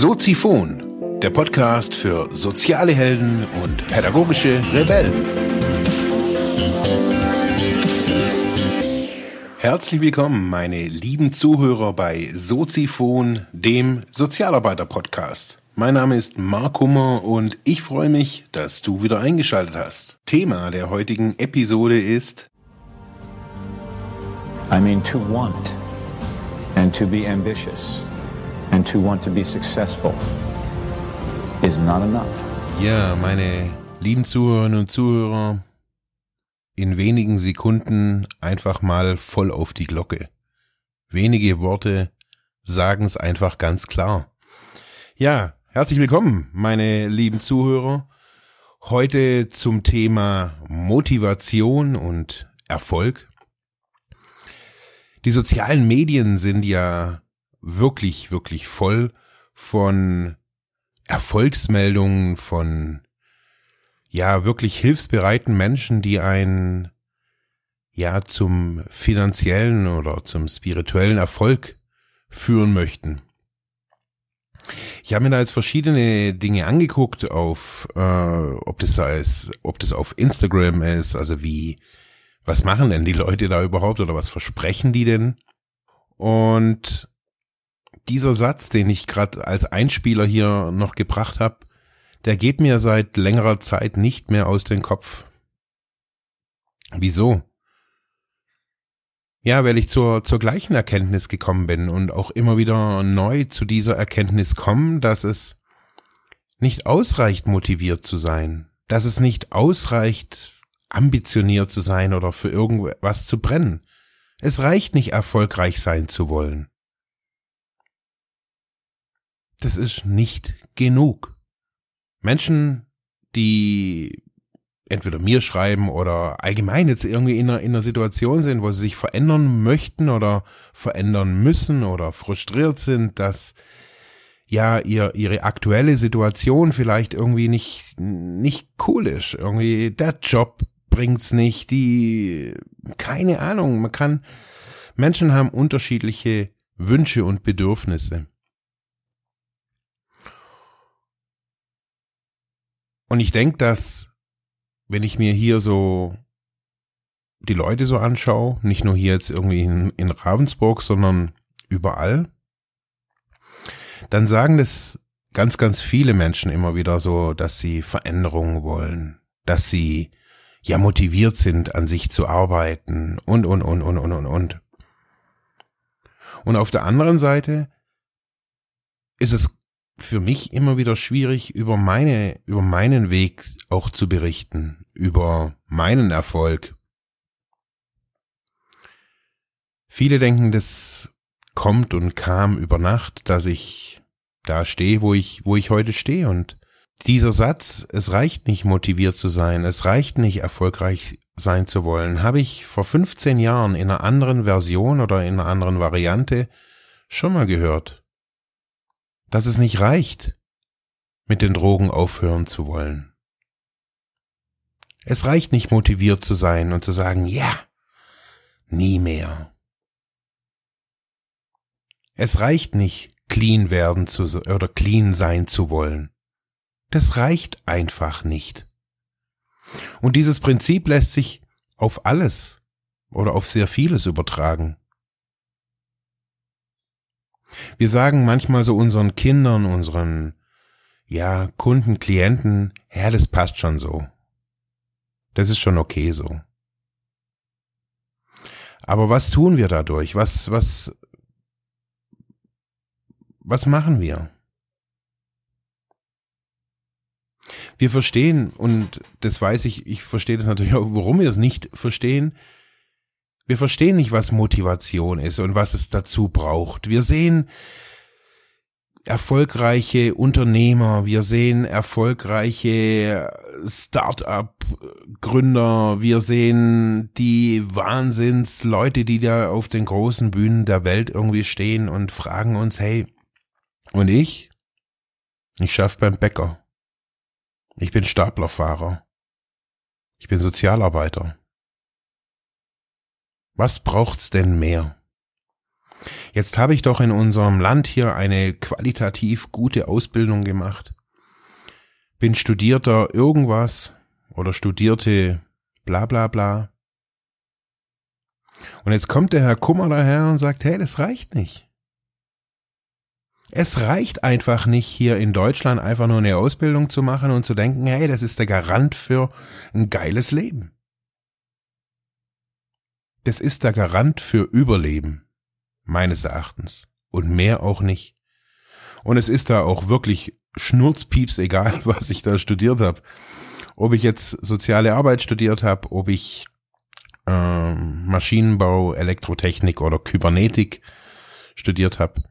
Soziphon, der Podcast für soziale Helden und pädagogische Rebellen. Herzlich willkommen, meine lieben Zuhörer bei Soziphon, dem Sozialarbeiter-Podcast. Mein Name ist Mark Hummer und ich freue mich, dass du wieder eingeschaltet hast. Thema der heutigen Episode ist I mean to want and to be ambitious and to want to be successful is not enough. Ja, meine lieben Zuhörerinnen und Zuhörer, in wenigen Sekunden einfach mal voll auf die Glocke. Wenige Worte sagen es einfach ganz klar. Ja, herzlich willkommen, meine lieben Zuhörer. Heute zum Thema Motivation und Erfolg. Die sozialen Medien sind ja wirklich, wirklich voll von Erfolgsmeldungen, von ja, wirklich hilfsbereiten Menschen, die einen ja zum finanziellen oder zum spirituellen Erfolg führen möchten. Ich habe mir da jetzt verschiedene Dinge angeguckt, auf äh, ob das ist, ob das auf Instagram ist, also wie, was machen denn die Leute da überhaupt oder was versprechen die denn? Und dieser Satz, den ich gerade als Einspieler hier noch gebracht habe, der geht mir seit längerer Zeit nicht mehr aus dem Kopf. Wieso? Ja, weil ich zur, zur gleichen Erkenntnis gekommen bin und auch immer wieder neu zu dieser Erkenntnis komme, dass es nicht ausreicht, motiviert zu sein, dass es nicht ausreicht, ambitioniert zu sein oder für irgendwas zu brennen. Es reicht nicht, erfolgreich sein zu wollen das ist nicht genug. Menschen, die entweder mir schreiben oder allgemein jetzt irgendwie in einer, in einer Situation sind, wo sie sich verändern möchten oder verändern müssen oder frustriert sind, dass ja ihr, ihre aktuelle Situation vielleicht irgendwie nicht, nicht cool ist. Irgendwie der Job bringt's nicht, die, keine Ahnung, man kann, Menschen haben unterschiedliche Wünsche und Bedürfnisse. Und ich denke, dass, wenn ich mir hier so die Leute so anschaue, nicht nur hier jetzt irgendwie in, in Ravensburg, sondern überall, dann sagen das ganz, ganz viele Menschen immer wieder so, dass sie Veränderungen wollen, dass sie ja motiviert sind, an sich zu arbeiten und, und, und, und, und, und, und. Und auf der anderen Seite ist es für mich immer wieder schwierig, über meine, über meinen Weg auch zu berichten, über meinen Erfolg. Viele denken, das kommt und kam über Nacht, dass ich da stehe, wo ich, wo ich heute stehe und dieser Satz, es reicht nicht motiviert zu sein, es reicht nicht erfolgreich sein zu wollen, habe ich vor 15 Jahren in einer anderen Version oder in einer anderen Variante schon mal gehört dass es nicht reicht, mit den Drogen aufhören zu wollen. Es reicht nicht motiviert zu sein und zu sagen, ja, nie mehr. Es reicht nicht, clean werden zu oder clean sein zu wollen. Das reicht einfach nicht. Und dieses Prinzip lässt sich auf alles oder auf sehr vieles übertragen. Wir sagen manchmal so unseren Kindern, unseren, ja, Kunden, Klienten, ja, das passt schon so. Das ist schon okay so. Aber was tun wir dadurch? Was, was, was machen wir? Wir verstehen, und das weiß ich, ich verstehe das natürlich auch, warum wir es nicht verstehen, wir verstehen nicht, was Motivation ist und was es dazu braucht. Wir sehen erfolgreiche Unternehmer, wir sehen erfolgreiche Start-up-Gründer, wir sehen die Wahnsinnsleute, die da auf den großen Bühnen der Welt irgendwie stehen und fragen uns, hey, und ich? Ich schaff beim Bäcker. Ich bin Staplerfahrer. Ich bin Sozialarbeiter. Was braucht's denn mehr? Jetzt habe ich doch in unserem Land hier eine qualitativ gute Ausbildung gemacht. Bin studierter irgendwas oder studierte bla bla bla. Und jetzt kommt der Herr Kummer daher und sagt, hey, das reicht nicht. Es reicht einfach nicht, hier in Deutschland einfach nur eine Ausbildung zu machen und zu denken, hey, das ist der Garant für ein geiles Leben. Das ist der Garant für Überleben, meines Erachtens. Und mehr auch nicht. Und es ist da auch wirklich schnurzpieps egal, was ich da studiert habe. Ob ich jetzt soziale Arbeit studiert habe, ob ich ähm, Maschinenbau, Elektrotechnik oder Kybernetik studiert habe.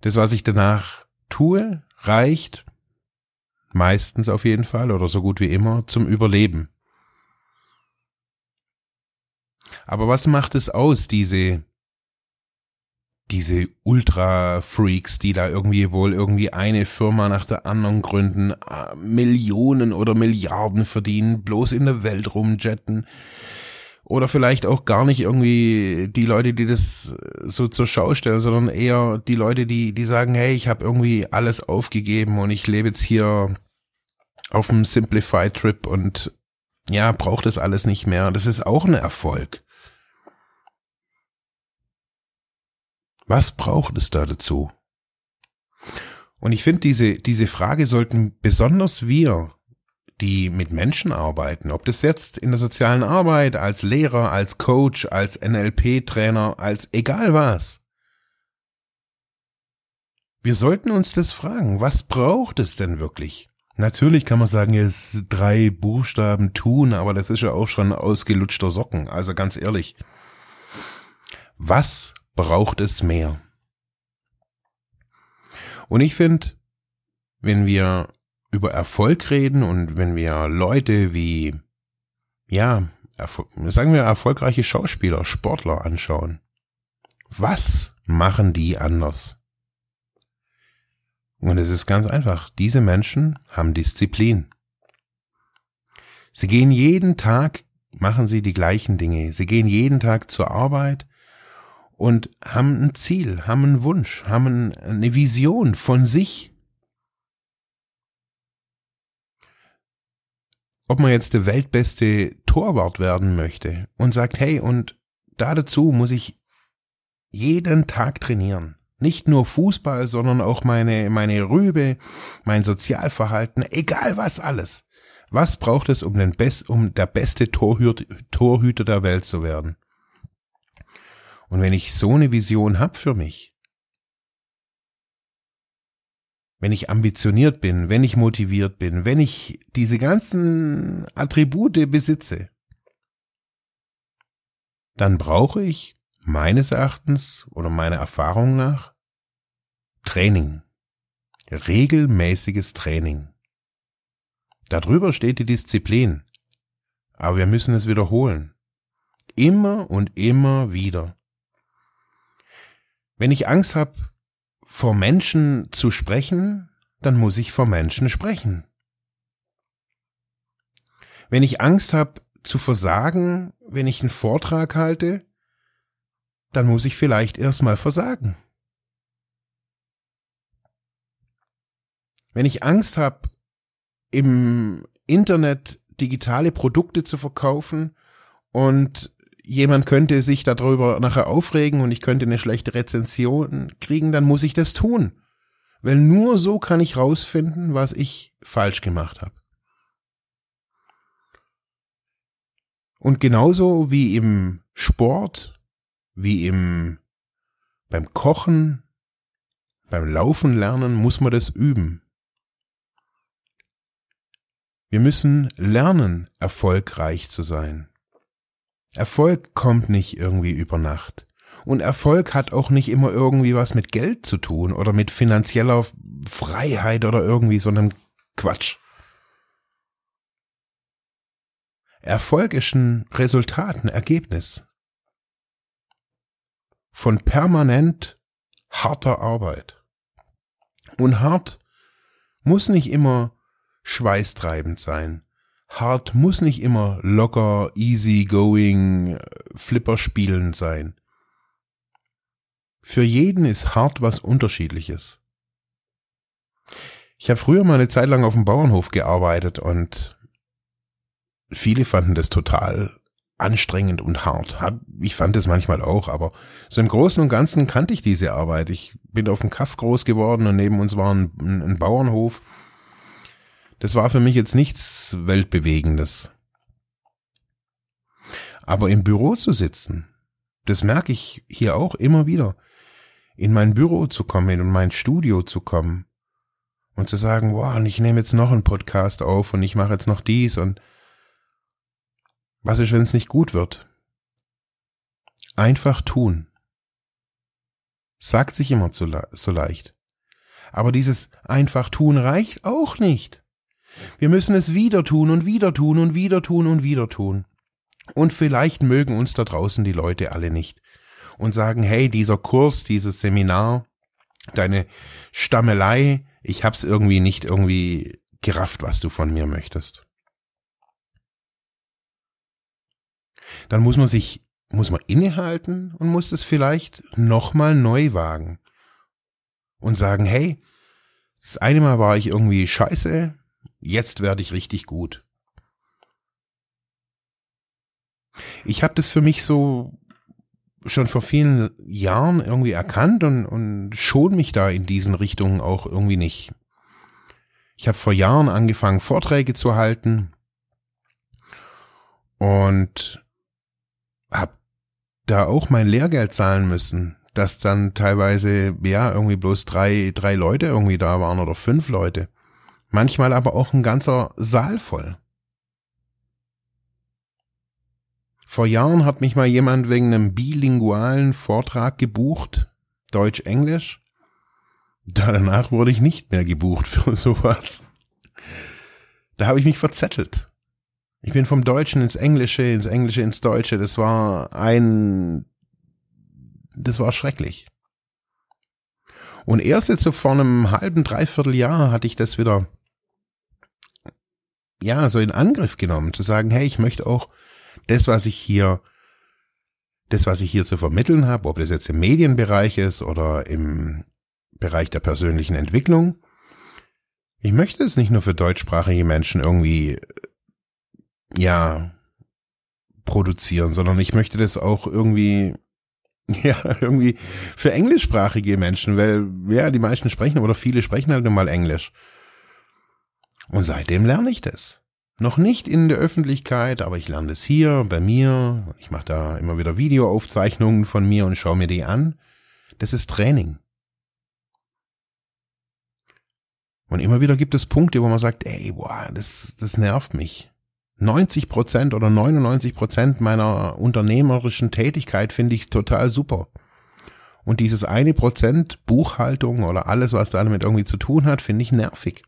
Das, was ich danach tue, reicht meistens auf jeden Fall oder so gut wie immer zum Überleben. Aber was macht es aus, diese diese Ultra-Freaks, die da irgendwie wohl irgendwie eine Firma nach der anderen gründen, äh, Millionen oder Milliarden verdienen, bloß in der Welt rumjetten. Oder vielleicht auch gar nicht irgendwie die Leute, die das so zur Schau stellen, sondern eher die Leute, die, die sagen, hey, ich habe irgendwie alles aufgegeben und ich lebe jetzt hier auf einem Simplified-Trip und ja, braucht das alles nicht mehr. Das ist auch ein Erfolg. Was braucht es da dazu? Und ich finde, diese, diese Frage sollten besonders wir, die mit Menschen arbeiten, ob das jetzt in der sozialen Arbeit, als Lehrer, als Coach, als NLP-Trainer, als egal was. Wir sollten uns das fragen, was braucht es denn wirklich? Natürlich kann man sagen, es drei Buchstaben tun, aber das ist ja auch schon ausgelutschter Socken, also ganz ehrlich. Was braucht es mehr. Und ich finde, wenn wir über Erfolg reden und wenn wir Leute wie, ja, sagen wir erfolgreiche Schauspieler, Sportler anschauen, was machen die anders? Und es ist ganz einfach, diese Menschen haben Disziplin. Sie gehen jeden Tag, machen sie die gleichen Dinge. Sie gehen jeden Tag zur Arbeit, und haben ein Ziel, haben einen Wunsch, haben eine Vision von sich. Ob man jetzt der weltbeste Torwart werden möchte und sagt, hey, und da dazu muss ich jeden Tag trainieren. Nicht nur Fußball, sondern auch meine, meine Rübe, mein Sozialverhalten, egal was alles. Was braucht es, um, den Best, um der beste Torhüter, Torhüter der Welt zu werden? Und wenn ich so eine Vision habe für mich, wenn ich ambitioniert bin, wenn ich motiviert bin, wenn ich diese ganzen Attribute besitze, dann brauche ich meines Erachtens oder meiner Erfahrung nach Training. Regelmäßiges Training. Darüber steht die Disziplin. Aber wir müssen es wiederholen. Immer und immer wieder. Wenn ich Angst habe, vor Menschen zu sprechen, dann muss ich vor Menschen sprechen. Wenn ich Angst habe zu versagen, wenn ich einen Vortrag halte, dann muss ich vielleicht erstmal versagen. Wenn ich Angst habe, im Internet digitale Produkte zu verkaufen und jemand könnte sich darüber nachher aufregen und ich könnte eine schlechte Rezension kriegen, dann muss ich das tun. Weil nur so kann ich rausfinden, was ich falsch gemacht habe. Und genauso wie im Sport, wie im beim Kochen, beim Laufen lernen, muss man das üben. Wir müssen lernen, erfolgreich zu sein. Erfolg kommt nicht irgendwie über Nacht. Und Erfolg hat auch nicht immer irgendwie was mit Geld zu tun oder mit finanzieller Freiheit oder irgendwie, sondern Quatsch. Erfolg ist ein Resultat, ein Ergebnis von permanent harter Arbeit. Und hart muss nicht immer schweißtreibend sein. Hart muss nicht immer locker, easy going, Flipper spielen sein. Für jeden ist hart was unterschiedliches. Ich habe früher mal eine Zeit lang auf dem Bauernhof gearbeitet und viele fanden das total anstrengend und hart. Ich fand es manchmal auch, aber so im Großen und Ganzen kannte ich diese Arbeit. Ich bin auf dem Kaff groß geworden und neben uns war ein, ein Bauernhof. Das war für mich jetzt nichts Weltbewegendes. Aber im Büro zu sitzen, das merke ich hier auch immer wieder. In mein Büro zu kommen, in mein Studio zu kommen und zu sagen, wow, und ich nehme jetzt noch einen Podcast auf und ich mache jetzt noch dies und was ist, wenn es nicht gut wird? Einfach tun. Sagt sich immer so, so leicht. Aber dieses einfach tun reicht auch nicht. Wir müssen es wieder tun und wieder tun und wieder tun und wieder tun. Und vielleicht mögen uns da draußen die Leute alle nicht und sagen, hey, dieser Kurs, dieses Seminar, deine Stammelei, ich hab's irgendwie nicht irgendwie gerafft, was du von mir möchtest. dann muss man sich, muss man innehalten und muss es vielleicht nochmal neu wagen. Und sagen, hey, das eine Mal war ich irgendwie scheiße, jetzt werde ich richtig gut. Ich habe das für mich so schon vor vielen Jahren irgendwie erkannt und, und schon mich da in diesen Richtungen auch irgendwie nicht. Ich habe vor Jahren angefangen, Vorträge zu halten und habe da auch mein Lehrgeld zahlen müssen, dass dann teilweise, ja, irgendwie bloß drei, drei Leute irgendwie da waren oder fünf Leute. Manchmal aber auch ein ganzer Saal voll. Vor Jahren hat mich mal jemand wegen einem bilingualen Vortrag gebucht, Deutsch-Englisch. Danach wurde ich nicht mehr gebucht für sowas. Da habe ich mich verzettelt. Ich bin vom Deutschen ins Englische, ins Englische ins Deutsche. Das war ein, das war schrecklich. Und erst jetzt so vor einem halben, dreiviertel Jahr hatte ich das wieder, ja, so in Angriff genommen, zu sagen, hey, ich möchte auch das, was ich hier, das, was ich hier zu vermitteln habe, ob das jetzt im Medienbereich ist oder im Bereich der persönlichen Entwicklung, ich möchte es nicht nur für deutschsprachige Menschen irgendwie ja, produzieren, sondern ich möchte das auch irgendwie, ja, irgendwie für englischsprachige Menschen, weil, ja, die meisten sprechen oder viele sprechen halt nun mal Englisch. Und seitdem lerne ich das. Noch nicht in der Öffentlichkeit, aber ich lerne das hier bei mir. Ich mache da immer wieder Videoaufzeichnungen von mir und schaue mir die an. Das ist Training. Und immer wieder gibt es Punkte, wo man sagt, ey, boah, das, das nervt mich. 90 Prozent oder 99 Prozent meiner unternehmerischen Tätigkeit finde ich total super. Und dieses eine Prozent Buchhaltung oder alles, was damit irgendwie zu tun hat, finde ich nervig.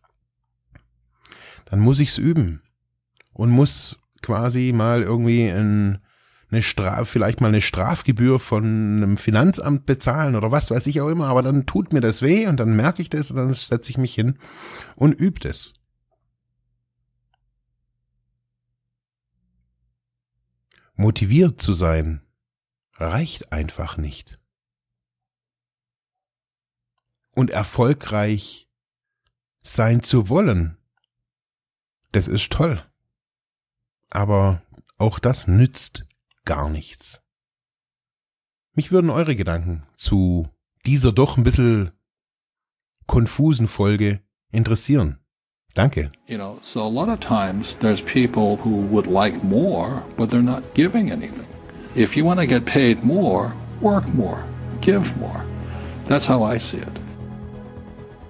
Dann muss ich's üben und muss quasi mal irgendwie ein, eine Straf, vielleicht mal eine Strafgebühr von einem Finanzamt bezahlen oder was weiß ich auch immer, aber dann tut mir das weh und dann merke ich das und dann setze ich mich hin und übe das. Motiviert zu sein reicht einfach nicht. Und erfolgreich sein zu wollen, das ist toll. Aber auch das nützt gar nichts. Mich würden eure Gedanken zu dieser doch ein bisschen konfusen Folge interessieren. Danke. You know, so a lot of times there's people who would like more, but they're not giving anything. If you want to get paid more, work more, give more. That's how I see it.